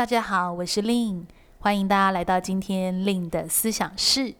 大家好，我是 Lin，欢迎大家来到今天 Lin 的思想室。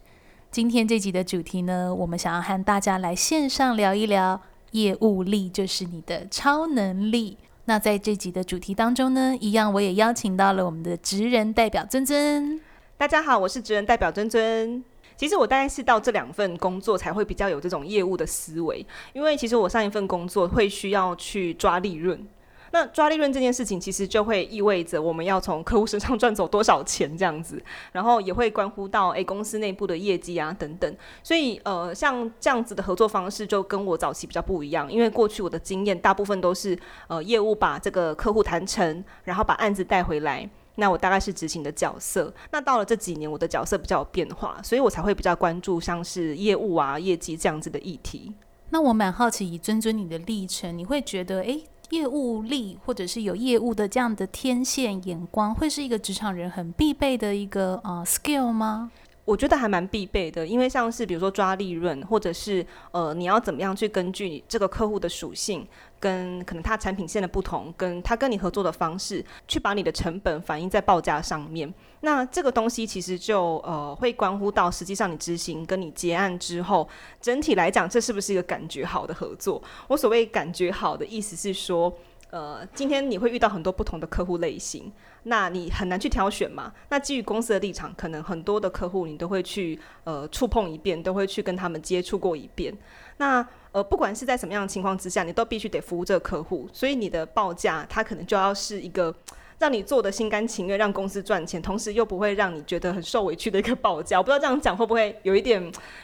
今天这集的主题呢，我们想要和大家来线上聊一聊业务力，就是你的超能力。那在这集的主题当中呢，一样我也邀请到了我们的职人代表尊尊。大家好，我是职人代表尊尊。其实我大概是到这两份工作才会比较有这种业务的思维，因为其实我上一份工作会需要去抓利润。那抓利润这件事情，其实就会意味着我们要从客户身上赚走多少钱这样子，然后也会关乎到诶公司内部的业绩啊等等。所以呃，像这样子的合作方式就跟我早期比较不一样，因为过去我的经验大部分都是呃业务把这个客户谈成，然后把案子带回来，那我大概是执行的角色。那到了这几年，我的角色比较有变化，所以我才会比较关注像是业务啊、业绩这样子的议题。那我蛮好奇，以尊尊你的历程，你会觉得诶？业务力，或者是有业务的这样的天线眼光，会是一个职场人很必备的一个呃 skill 吗？我觉得还蛮必备的，因为像是比如说抓利润，或者是呃你要怎么样去根据这个客户的属性，跟可能他产品线的不同，跟他跟你合作的方式，去把你的成本反映在报价上面。那这个东西其实就呃会关乎到实际上你执行跟你结案之后，整体来讲这是不是一个感觉好的合作？我所谓感觉好的意思是说。呃，今天你会遇到很多不同的客户类型，那你很难去挑选嘛。那基于公司的立场，可能很多的客户你都会去呃触碰一遍，都会去跟他们接触过一遍。那呃，不管是在什么样的情况之下，你都必须得服务这个客户，所以你的报价它可能就要是一个。让你做的心甘情愿，让公司赚钱，同时又不会让你觉得很受委屈的一个报价。我 不知道这样讲会不会有一点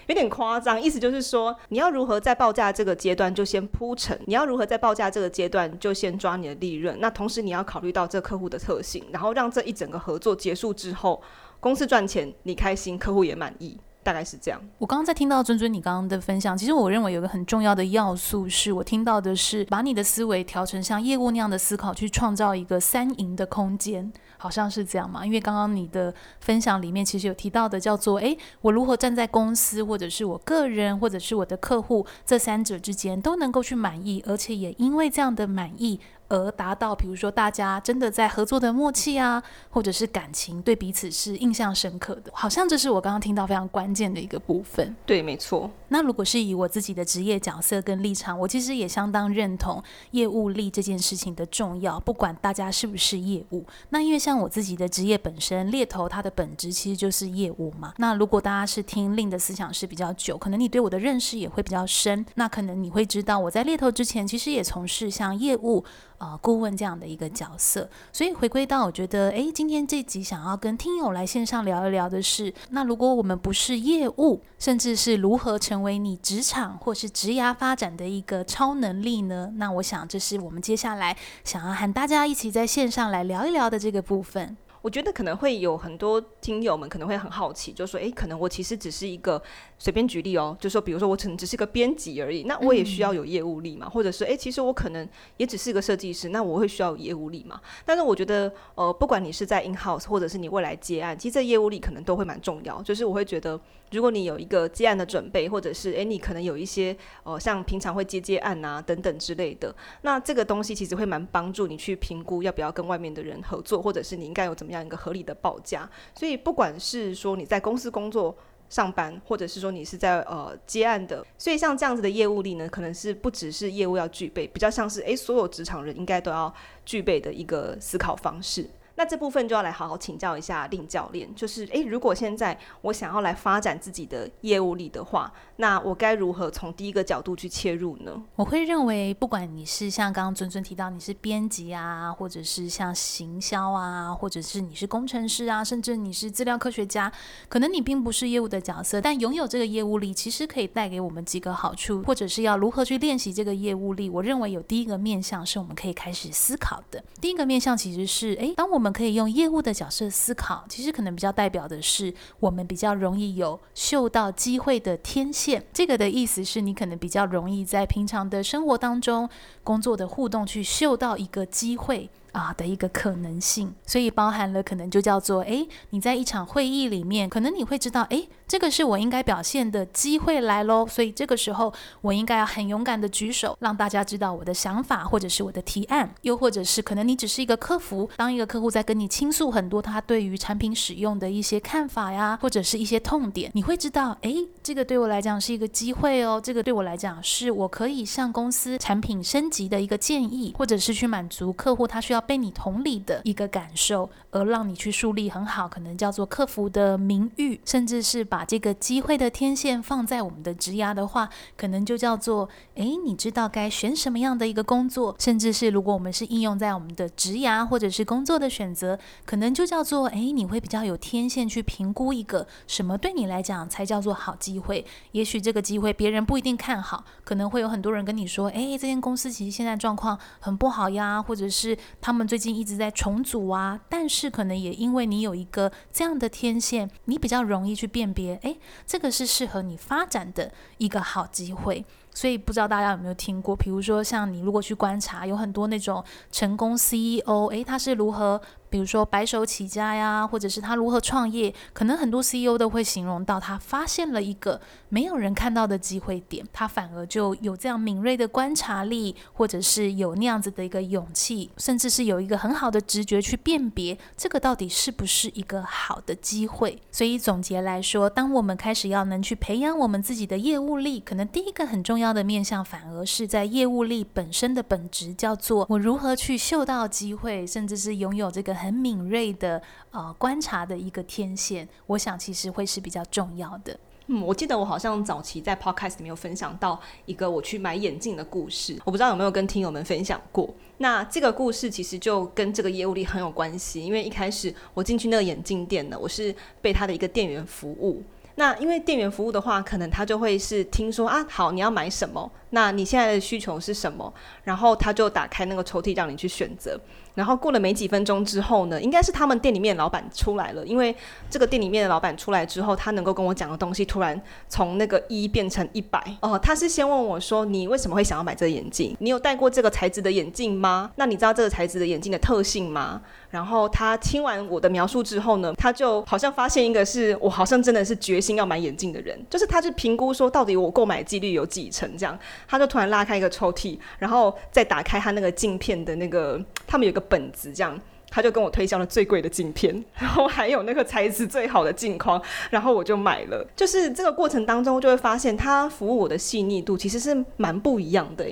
有点夸张？意思就是说，你要如何在报价这个阶段就先铺陈？你要如何在报价这个阶段就先抓你的利润？那同时你要考虑到这客户的特性，然后让这一整个合作结束之后，公司赚钱，你开心，客户也满意。大概是这样。我刚刚在听到尊尊你刚刚的分享，其实我认为有个很重要的要素是，我听到的是把你的思维调成像业务那样的思考，去创造一个三赢的空间，好像是这样嘛？因为刚刚你的分享里面其实有提到的叫做，诶，我如何站在公司或者是我个人或者是我的客户这三者之间都能够去满意，而且也因为这样的满意。而达到，比如说大家真的在合作的默契啊，或者是感情对彼此是印象深刻的，好像这是我刚刚听到非常关键的一个部分。对，没错。那如果是以我自己的职业角色跟立场，我其实也相当认同业务力这件事情的重要，不管大家是不是业务。那因为像我自己的职业本身，猎头它的本质其实就是业务嘛。那如果大家是听 Lin 的思想是比较久，可能你对我的认识也会比较深。那可能你会知道，我在猎头之前其实也从事像业务。呃，顾问这样的一个角色，所以回归到我觉得，诶，今天这集想要跟听友来线上聊一聊的是，那如果我们不是业务，甚至是如何成为你职场或是职涯发展的一个超能力呢？那我想这是我们接下来想要和大家一起在线上来聊一聊的这个部分。我觉得可能会有很多听友们可能会很好奇，就说，诶，可能我其实只是一个。随便举例哦，就说比如说我可能只是个编辑而已，那我也需要有业务力嘛？嗯、或者是诶，其实我可能也只是个设计师，那我会需要有业务力嘛？但是我觉得，呃，不管你是在 in house 或者是你未来接案，其实这业务力可能都会蛮重要。就是我会觉得，如果你有一个接案的准备，或者是诶，你可能有一些呃，像平常会接接案啊等等之类的，那这个东西其实会蛮帮助你去评估要不要跟外面的人合作，或者是你应该有怎么样一个合理的报价。所以不管是说你在公司工作。上班，或者是说你是在呃接案的，所以像这样子的业务力呢，可能是不只是业务要具备，比较像是诶，所有职场人应该都要具备的一个思考方式。那这部分就要来好好请教一下令教练，就是诶，如果现在我想要来发展自己的业务力的话，那我该如何从第一个角度去切入呢？我会认为，不管你是像刚刚尊尊提到你是编辑啊，或者是像行销啊，或者是你是工程师啊，甚至你是资料科学家，可能你并不是业务的角色，但拥有这个业务力，其实可以带给我们几个好处，或者是要如何去练习这个业务力。我认为有第一个面向是我们可以开始思考的。第一个面向其实是，诶，当我们我们可以用业务的角色思考，其实可能比较代表的是我们比较容易有嗅到机会的天线。这个的意思是你可能比较容易在平常的生活当中、工作的互动去嗅到一个机会。啊的一个可能性，所以包含了可能就叫做，诶，你在一场会议里面，可能你会知道，诶，这个是我应该表现的机会来喽，所以这个时候我应该要很勇敢的举手，让大家知道我的想法或者是我的提案，又或者是可能你只是一个客服，当一个客户在跟你倾诉很多他对于产品使用的一些看法呀，或者是一些痛点，你会知道，诶，这个对我来讲是一个机会哦，这个对我来讲是我可以向公司产品升级的一个建议，或者是去满足客户他需要。被你同理的一个感受，而让你去树立很好，可能叫做客服的名誉，甚至是把这个机会的天线放在我们的职涯的话，可能就叫做，诶，你知道该选什么样的一个工作，甚至是如果我们是应用在我们的职涯或者是工作的选择，可能就叫做，诶，你会比较有天线去评估一个什么对你来讲才叫做好机会。也许这个机会别人不一定看好，可能会有很多人跟你说，诶，这间公司其实现在状况很不好呀，或者是他们。最近一直在重组啊，但是可能也因为你有一个这样的天线，你比较容易去辨别，诶，这个是适合你发展的一个好机会。所以不知道大家有没有听过，比如说像你如果去观察，有很多那种成功 CEO，诶，他是如何？比如说白手起家呀，或者是他如何创业，可能很多 CEO 都会形容到他发现了一个没有人看到的机会点，他反而就有这样敏锐的观察力，或者是有那样子的一个勇气，甚至是有一个很好的直觉去辨别这个到底是不是一个好的机会。所以总结来说，当我们开始要能去培养我们自己的业务力，可能第一个很重要的面向，反而是在业务力本身的本质，叫做我如何去嗅到机会，甚至是拥有这个。很敏锐的呃观察的一个天线，我想其实会是比较重要的。嗯，我记得我好像早期在 Podcast 里面有分享到一个我去买眼镜的故事，我不知道有没有跟听友们分享过。那这个故事其实就跟这个业务力很有关系，因为一开始我进去那个眼镜店呢，我是被他的一个店员服务。那因为店员服务的话，可能他就会是听说啊，好，你要买什么？那你现在的需求是什么？然后他就打开那个抽屉让你去选择。然后过了没几分钟之后呢，应该是他们店里面老板出来了，因为这个店里面的老板出来之后，他能够跟我讲的东西突然从那个一变成一百。哦，他是先问我说：“你为什么会想要买这个眼镜？你有戴过这个材质的眼镜吗？那你知道这个材质的眼镜的特性吗？”然后他听完我的描述之后呢，他就好像发现一个是我好像真的是决心要买眼镜的人，就是他就评估说到底我购买几率有几成这样，他就突然拉开一个抽屉，然后再打开他那个镜片的那个，他们有个。本子这样，他就跟我推销了最贵的镜片，然后还有那个材质最好的镜框，然后我就买了。就是这个过程当中，就会发现他服务我的细腻度其实是蛮不一样的。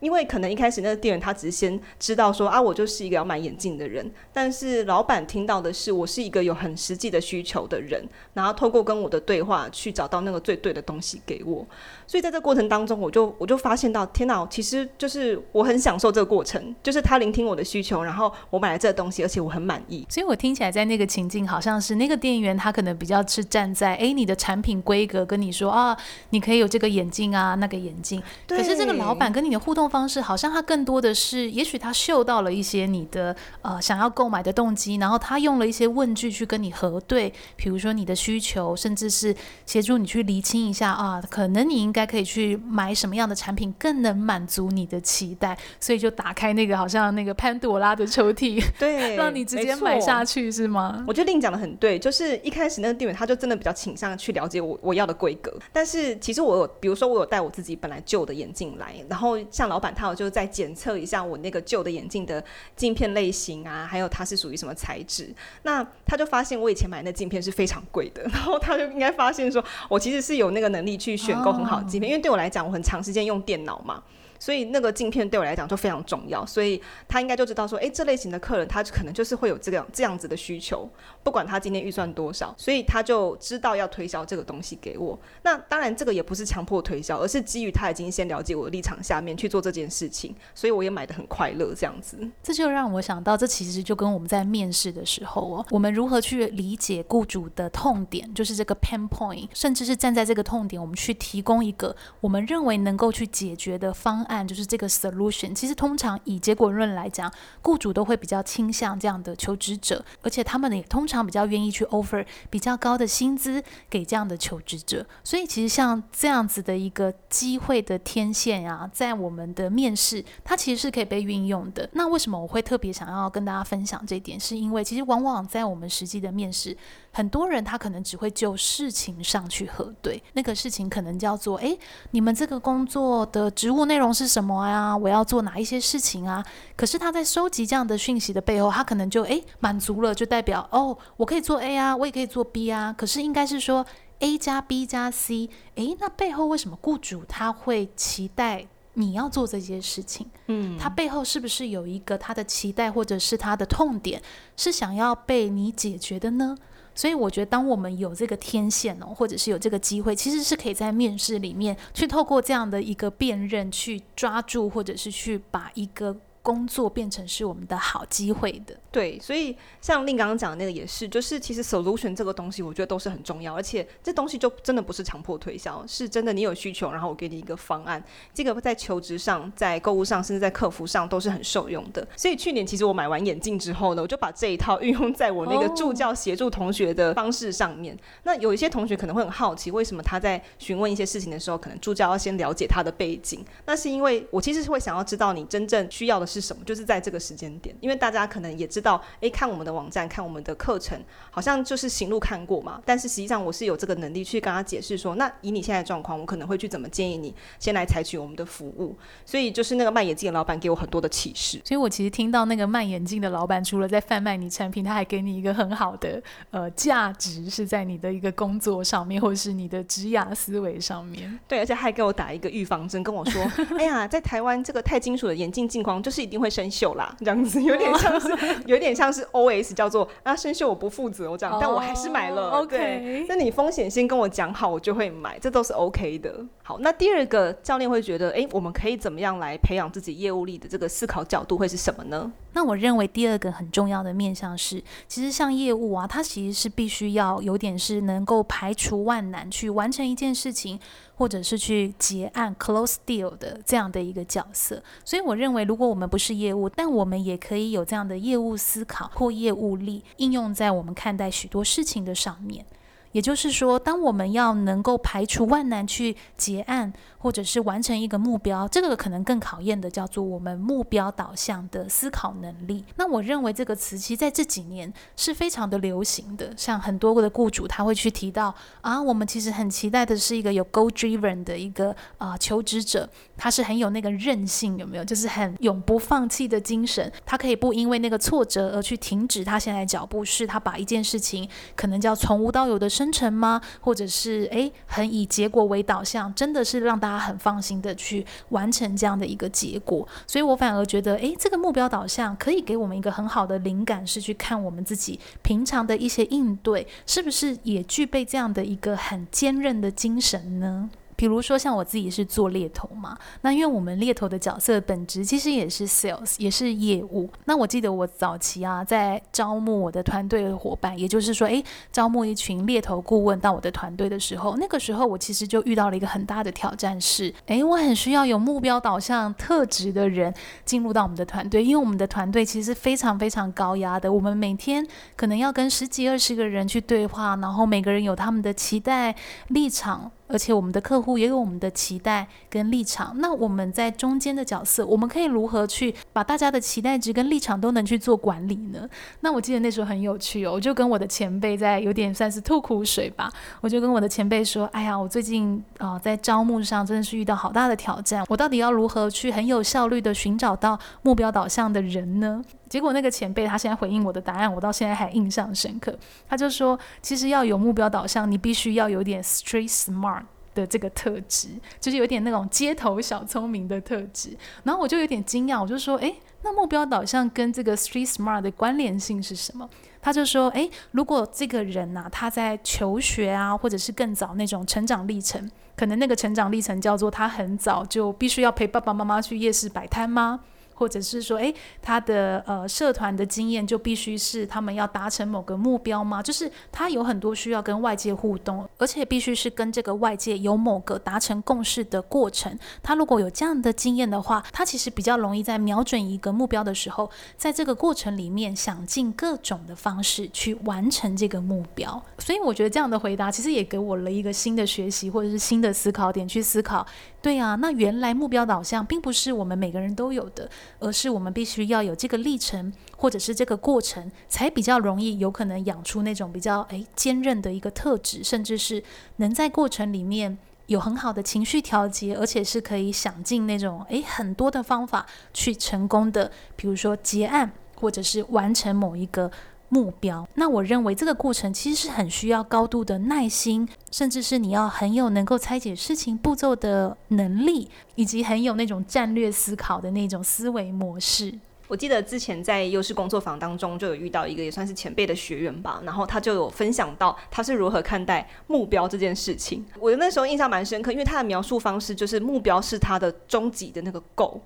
因为可能一开始那个店员他只是先知道说啊，我就是一个要买眼镜的人，但是老板听到的是我是一个有很实际的需求的人，然后透过跟我的对话去找到那个最对的东西给我。所以在这过程当中，我就我就发现到，天哪，其实就是我很享受这个过程，就是他聆听我的需求，然后我买了这个东西，而且我很满意。所以我听起来在那个情境好像是那个店员他可能比较是站在哎你的产品规格跟你说啊，你可以有这个眼镜啊那个眼镜，对。可是这个老板跟你的互动方式好像他更多的是，也许他嗅到了一些你的呃想要购买的动机，然后他用了一些问句去跟你核对，比如说你的需求，甚至是协助你去厘清一下啊，可能你应该可以去买什么样的产品更能满足你的期待，所以就打开那个好像那个潘朵拉的抽屉，对，让你直接买下去是吗？我觉得令讲的很对，就是一开始那个店员他就真的比较倾向去了解我我要的规格，但是其实我有，比如说我有带我自己本来旧的眼镜来，然后像老板他有。就是在检测一下我那个旧的眼镜的镜片类型啊，还有它是属于什么材质。那他就发现我以前买的那镜片是非常贵的，然后他就应该发现说我其实是有那个能力去选购很好的镜片，因为对我来讲，我很长时间用电脑嘛。所以那个镜片对我来讲就非常重要，所以他应该就知道说，诶，这类型的客人他可能就是会有这样这样子的需求，不管他今天预算多少，所以他就知道要推销这个东西给我。那当然这个也不是强迫推销，而是基于他已经先了解我的立场下面去做这件事情，所以我也买的很快乐这样子。这就让我想到，这其实就跟我们在面试的时候哦，我们如何去理解雇主的痛点，就是这个 pain point，甚至是站在这个痛点，我们去提供一个我们认为能够去解决的方案。案，就是这个 solution，其实通常以结果论来讲，雇主都会比较倾向这样的求职者，而且他们也通常比较愿意去 offer 比较高的薪资给这样的求职者。所以其实像这样子的一个机会的天线啊，在我们的面试，它其实是可以被运用的。那为什么我会特别想要跟大家分享这一点？是因为其实往往在我们实际的面试，很多人他可能只会就事情上去核对，那个事情可能叫做，诶，你们这个工作的职务内容是什么呀？我要做哪一些事情啊？可是他在收集这样的讯息的背后，他可能就诶满足了，就代表哦，我可以做 A 啊，我也可以做 B 啊。可是应该是说 A 加 B 加 C，诶，那背后为什么雇主他会期待你要做这些事情？嗯，他背后是不是有一个他的期待，或者是他的痛点，是想要被你解决的呢？所以我觉得，当我们有这个天线哦，或者是有这个机会，其实是可以在面试里面去透过这样的一个辨认，去抓住，或者是去把一个工作变成是我们的好机会的。对，所以像令刚刚讲的那个也是，就是其实 solution 这个东西，我觉得都是很重要，而且这东西就真的不是强迫推销，是真的你有需求，然后我给你一个方案，这个在求职上、在购物上，甚至在客服上都是很受用的。所以去年其实我买完眼镜之后呢，我就把这一套运用在我那个助教协助同学的方式上面。那有一些同学可能会很好奇，为什么他在询问一些事情的时候，可能助教要先了解他的背景？那是因为我其实是会想要知道你真正需要的是什么，就是在这个时间点，因为大家可能也知道。知道，哎，看我们的网站，看我们的课程，好像就是行路看过嘛。但是实际上，我是有这个能力去跟他解释说，那以你现在的状况，我可能会去怎么建议你先来采取我们的服务。所以就是那个卖眼镜的老板给我很多的启示。所以我其实听到那个卖眼镜的老板，除了在贩卖你产品，他还给你一个很好的呃价值，是在你的一个工作上面，或者是你的职涯思维上面。对，而且还给我打一个预防针，跟我说，哎呀，在台湾这个钛金属的眼镜镜框就是一定会生锈啦，这样子有点像是。有点像是 OS 叫做啊，生锈我不负责，我这样，但我还是买了。Oh, OK，那你风险先跟我讲好，我就会买，这都是 OK 的。好，那第二个教练会觉得，哎，我们可以怎么样来培养自己业务力的这个思考角度会是什么呢？那我认为第二个很重要的面向是，其实像业务啊，它其实是必须要有点是能够排除万难去完成一件事情，或者是去结案 close deal 的这样的一个角色。所以我认为，如果我们不是业务，但我们也可以有这样的业务思考或业务力应用在我们看待许多事情的上面。也就是说，当我们要能够排除万难去结案，或者是完成一个目标，这个可能更考验的叫做我们目标导向的思考能力。那我认为这个词其实在这几年是非常的流行的，像很多的雇主他会去提到啊，我们其实很期待的是一个有 goal driven 的一个啊、求职者，他是很有那个韧性，有没有？就是很永不放弃的精神，他可以不因为那个挫折而去停止他现在脚步，是他把一件事情可能叫从无到有的。真诚吗？或者是诶，很以结果为导向，真的是让大家很放心的去完成这样的一个结果。所以我反而觉得，诶，这个目标导向可以给我们一个很好的灵感，是去看我们自己平常的一些应对，是不是也具备这样的一个很坚韧的精神呢？比如说，像我自己是做猎头嘛，那因为我们猎头的角色本质其实也是 sales，也是业务。那我记得我早期啊，在招募我的团队伙伴，也就是说，诶，招募一群猎头顾问到我的团队的时候，那个时候我其实就遇到了一个很大的挑战，是，诶，我很需要有目标导向特质的人进入到我们的团队，因为我们的团队其实非常非常高压的，我们每天可能要跟十几二十个人去对话，然后每个人有他们的期待立场。而且我们的客户也有我们的期待跟立场，那我们在中间的角色，我们可以如何去把大家的期待值跟立场都能去做管理呢？那我记得那时候很有趣哦，我就跟我的前辈在有点算是吐苦水吧，我就跟我的前辈说：“哎呀，我最近啊、在招募上真的是遇到好大的挑战，我到底要如何去很有效率的寻找到目标导向的人呢？”结果那个前辈他现在回应我的答案，我到现在还印象深刻。他就说，其实要有目标导向，你必须要有点 street smart 的这个特质，就是有点那种街头小聪明的特质。然后我就有点惊讶，我就说，诶，那目标导向跟这个 street smart 的关联性是什么？他就说，诶，如果这个人呐，他在求学啊，或者是更早那种成长历程，可能那个成长历程叫做他很早就必须要陪爸爸妈妈去夜市摆摊吗？或者是说，诶，他的呃社团的经验就必须是他们要达成某个目标吗？就是他有很多需要跟外界互动，而且必须是跟这个外界有某个达成共识的过程。他如果有这样的经验的话，他其实比较容易在瞄准一个目标的时候，在这个过程里面想尽各种的方式去完成这个目标。所以我觉得这样的回答其实也给我了一个新的学习或者是新的思考点去思考。对啊，那原来目标导向并不是我们每个人都有的，而是我们必须要有这个历程，或者是这个过程，才比较容易有可能养出那种比较诶坚韧的一个特质，甚至是能在过程里面有很好的情绪调节，而且是可以想尽那种诶很多的方法去成功的，比如说结案，或者是完成某一个。目标，那我认为这个过程其实是很需要高度的耐心，甚至是你要很有能够拆解事情步骤的能力，以及很有那种战略思考的那种思维模式。我记得之前在优势工作坊当中就有遇到一个也算是前辈的学员吧，然后他就有分享到他是如何看待目标这件事情。我那时候印象蛮深刻，因为他的描述方式就是目标是他的终极的那个 g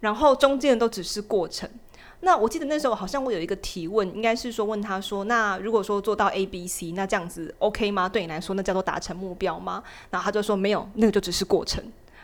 然后中间都只是过程。那我记得那时候好像我有一个提问，应该是说问他说，那如果说做到 A、B、C，那这样子 OK 吗？对你来说，那叫做达成目标吗？然后他就说没有，那个就只是过程。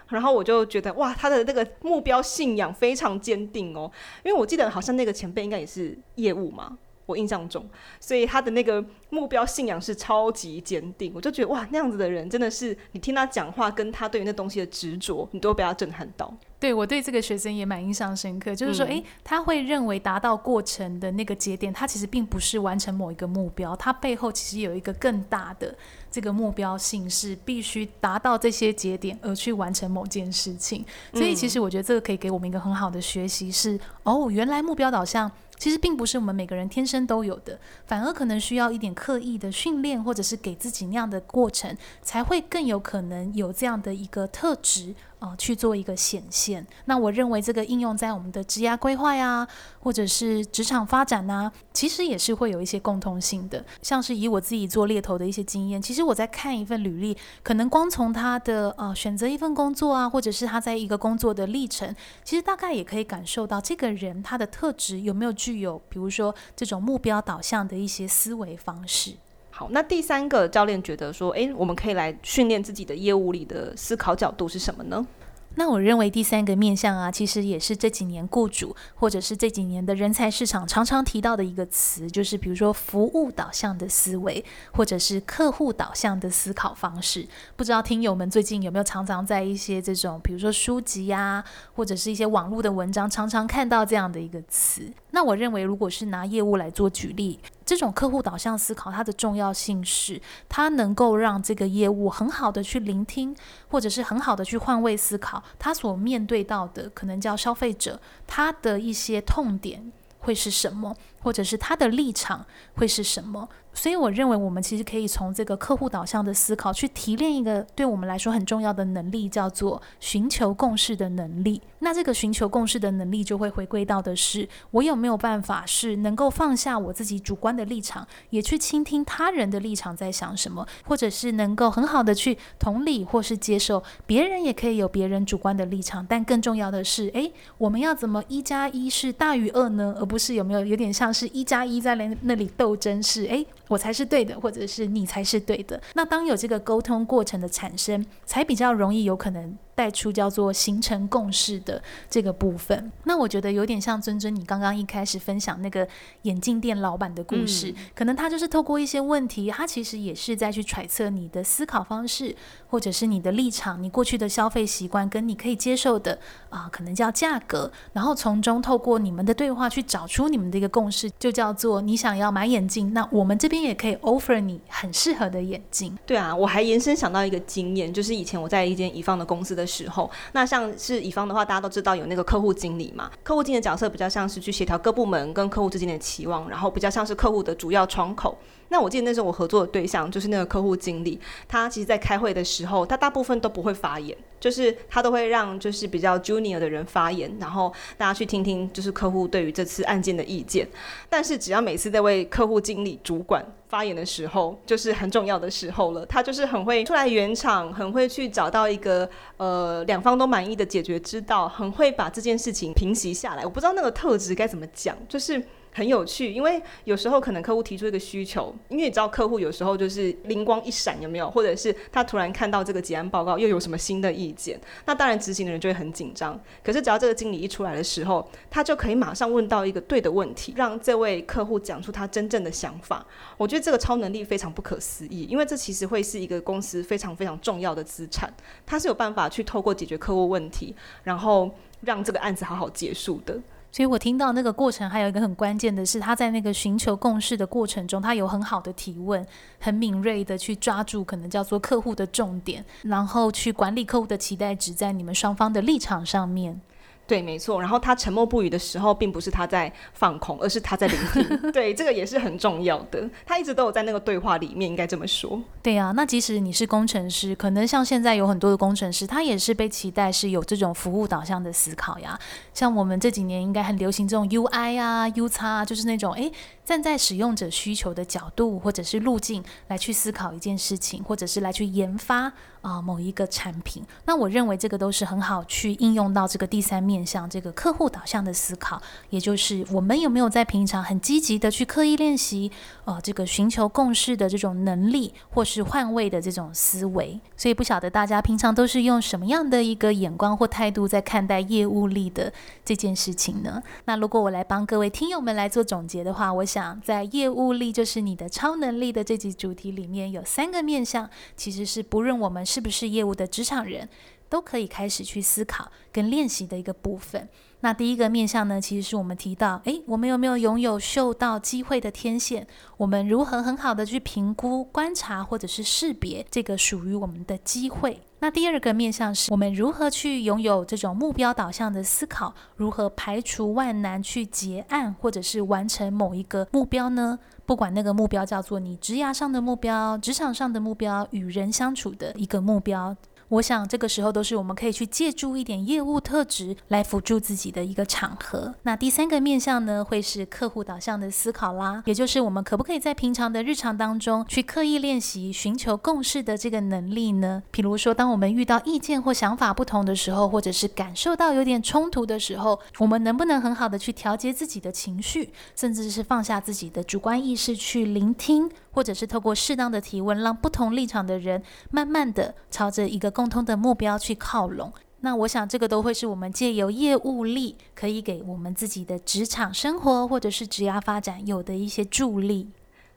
然后我就觉得哇，他的那个目标信仰非常坚定哦，因为我记得好像那个前辈应该也是业务嘛，我印象中，所以他的那个目标信仰是超级坚定。我就觉得哇，那样子的人真的是你听他讲话，跟他对于那东西的执着，你都被他震撼到。对，我对这个学生也蛮印象深刻，就是说，诶，他会认为达到过程的那个节点，他其实并不是完成某一个目标，他背后其实有一个更大的这个目标性，是必须达到这些节点而去完成某件事情。所以，其实我觉得这个可以给我们一个很好的学习是，哦，原来目标导向。其实并不是我们每个人天生都有的，反而可能需要一点刻意的训练，或者是给自己那样的过程，才会更有可能有这样的一个特质啊、去做一个显现。那我认为这个应用在我们的职涯规划呀，或者是职场发展呐、其实也是会有一些共通性的。像是以我自己做猎头的一些经验，其实我在看一份履历，可能光从他的呃选择一份工作啊，或者是他在一个工作的历程，其实大概也可以感受到这个人他的特质有没有具。具有，比如说这种目标导向的一些思维方式。好，那第三个教练觉得说，诶，我们可以来训练自己的业务里的思考角度是什么呢？那我认为第三个面向啊，其实也是这几年雇主或者是这几年的人才市场常常提到的一个词，就是比如说服务导向的思维，或者是客户导向的思考方式。不知道听友们最近有没有常常在一些这种，比如说书籍呀、或者是一些网络的文章，常常看到这样的一个词。那我认为，如果是拿业务来做举例。这种客户导向思考，它的重要性是，它能够让这个业务很好的去聆听，或者是很好的去换位思考，他所面对到的可能叫消费者，他的一些痛点会是什么，或者是他的立场会是什么。所以我认为，我们其实可以从这个客户导向的思考去提炼一个对我们来说很重要的能力，叫做寻求共识的能力。那这个寻求共识的能力，就会回归到的是，我有没有办法是能够放下我自己主观的立场，也去倾听他人的立场在想什么，或者是能够很好的去同理或是接受别人也可以有别人主观的立场。但更重要的是，诶，我们要怎么一加一是大于二呢？而不是有没有有点像是一加一在那那里斗争是，诶。我才是对的，或者是你才是对的。那当有这个沟通过程的产生，才比较容易有可能。带出叫做形成共识的这个部分，那我觉得有点像尊尊你刚刚一开始分享那个眼镜店老板的故事，嗯、可能他就是透过一些问题，他其实也是在去揣测你的思考方式，或者是你的立场，你过去的消费习惯跟你可以接受的啊、呃，可能叫价格，然后从中透过你们的对话去找出你们的一个共识，就叫做你想要买眼镜，那我们这边也可以 offer 你很适合的眼镜。对啊，我还延伸想到一个经验，就是以前我在一间乙方的公司的。的时候，那像是乙方的话，大家都知道有那个客户经理嘛。客户经理的角色比较像是去协调各部门跟客户之间的期望，然后比较像是客户的主要窗口。那我记得那时候我合作的对象就是那个客户经理，他其实在开会的时候，他大部分都不会发言。就是他都会让就是比较 junior 的人发言，然后大家去听听就是客户对于这次案件的意见。但是只要每次在为客户经理主管发言的时候，就是很重要的时候了，他就是很会出来圆场，很会去找到一个呃两方都满意的解决之道，很会把这件事情平息下来。我不知道那个特质该怎么讲，就是。很有趣，因为有时候可能客户提出一个需求，因为你知道客户有时候就是灵光一闪，有没有？或者是他突然看到这个结案报告又有什么新的意见，那当然执行的人就会很紧张。可是只要这个经理一出来的时候，他就可以马上问到一个对的问题，让这位客户讲出他真正的想法。我觉得这个超能力非常不可思议，因为这其实会是一个公司非常非常重要的资产，他是有办法去透过解决客户问题，然后让这个案子好好结束的。所以我听到那个过程，还有一个很关键的是，他在那个寻求共识的过程中，他有很好的提问，很敏锐的去抓住可能叫做客户的重点，然后去管理客户的期待值在你们双方的立场上面。对，没错。然后他沉默不语的时候，并不是他在放空，而是他在聆听。对，这个也是很重要的。他一直都有在那个对话里面，应该这么说。对啊，那即使你是工程师，可能像现在有很多的工程师，他也是被期待是有这种服务导向的思考呀。像我们这几年应该很流行这种 UI 啊、U 叉啊，就是那种诶，站在使用者需求的角度或者是路径来去思考一件事情，或者是来去研发。啊、某一个产品，那我认为这个都是很好去应用到这个第三面向，这个客户导向的思考，也就是我们有没有在平常很积极的去刻意练习，呃，这个寻求共识的这种能力，或是换位的这种思维。所以不晓得大家平常都是用什么样的一个眼光或态度在看待业务力的这件事情呢？那如果我来帮各位听友们来做总结的话，我想在业务力就是你的超能力的这集主题里面有三个面向，其实是不论我们。是不是业务的职场人都可以开始去思考跟练习的一个部分。那第一个面向呢，其实是我们提到，诶，我们有没有拥有嗅到机会的天线？我们如何很好的去评估、观察或者是识别这个属于我们的机会？那第二个面向是我们如何去拥有这种目标导向的思考？如何排除万难去结案或者是完成某一个目标呢？不管那个目标叫做你职涯上的目标、职场上的目标、与人相处的一个目标。我想这个时候都是我们可以去借助一点业务特质来辅助自己的一个场合。那第三个面向呢，会是客户导向的思考啦，也就是我们可不可以在平常的日常当中去刻意练习寻求共识的这个能力呢？比如说，当我们遇到意见或想法不同的时候，或者是感受到有点冲突的时候，我们能不能很好的去调节自己的情绪，甚至是放下自己的主观意识去聆听？或者是透过适当的提问，让不同立场的人慢慢的朝着一个共同的目标去靠拢。那我想，这个都会是我们借由业务力可以给我们自己的职场生活或者是职业发展有的一些助力。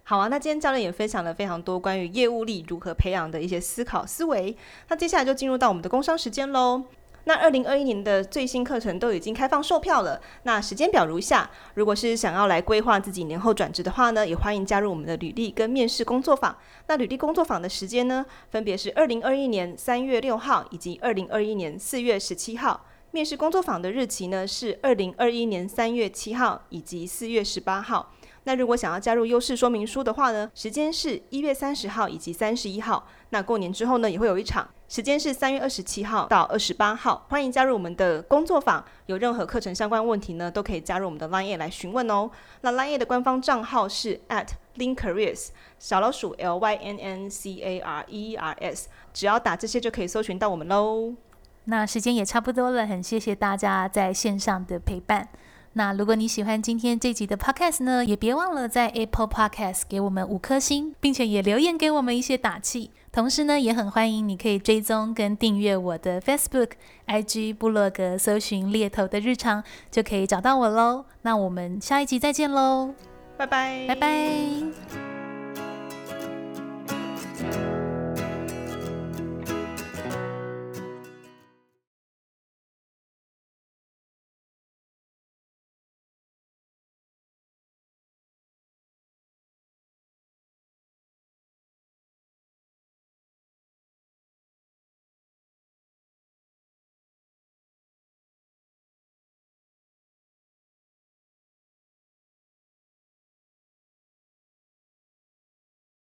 好啊，那今天教练也分享了非常多关于业务力如何培养的一些思考思维。那接下来就进入到我们的工商时间喽。那二零二一年的最新课程都已经开放售票了。那时间表如下：如果是想要来规划自己年后转职的话呢，也欢迎加入我们的履历跟面试工作坊。那履历工作坊的时间呢，分别是二零二一年三月六号以及二零二一年四月十七号。面试工作坊的日期呢是二零二一年三月七号以及四月十八号。那如果想要加入优势说明书的话呢，时间是一月三十号以及三十一号。那过年之后呢，也会有一场，时间是三月二十七号到二十八号。欢迎加入我们的工作坊，有任何课程相关问题呢，都可以加入我们的 LINE 来询问哦。那 LINE 的官方账号是 at lyncareers 小老鼠 l y n n c a r e e r s，只要打这些就可以搜寻到我们喽。那时间也差不多了，很谢谢大家在线上的陪伴。那如果你喜欢今天这集的 podcast 呢，也别忘了在 Apple Podcast 给我们五颗星，并且也留言给我们一些打气。同时呢，也很欢迎你可以追踪跟订阅我的 Facebook、IG、部落格，搜寻猎头的日常，就可以找到我喽。那我们下一集再见喽，拜拜，拜拜。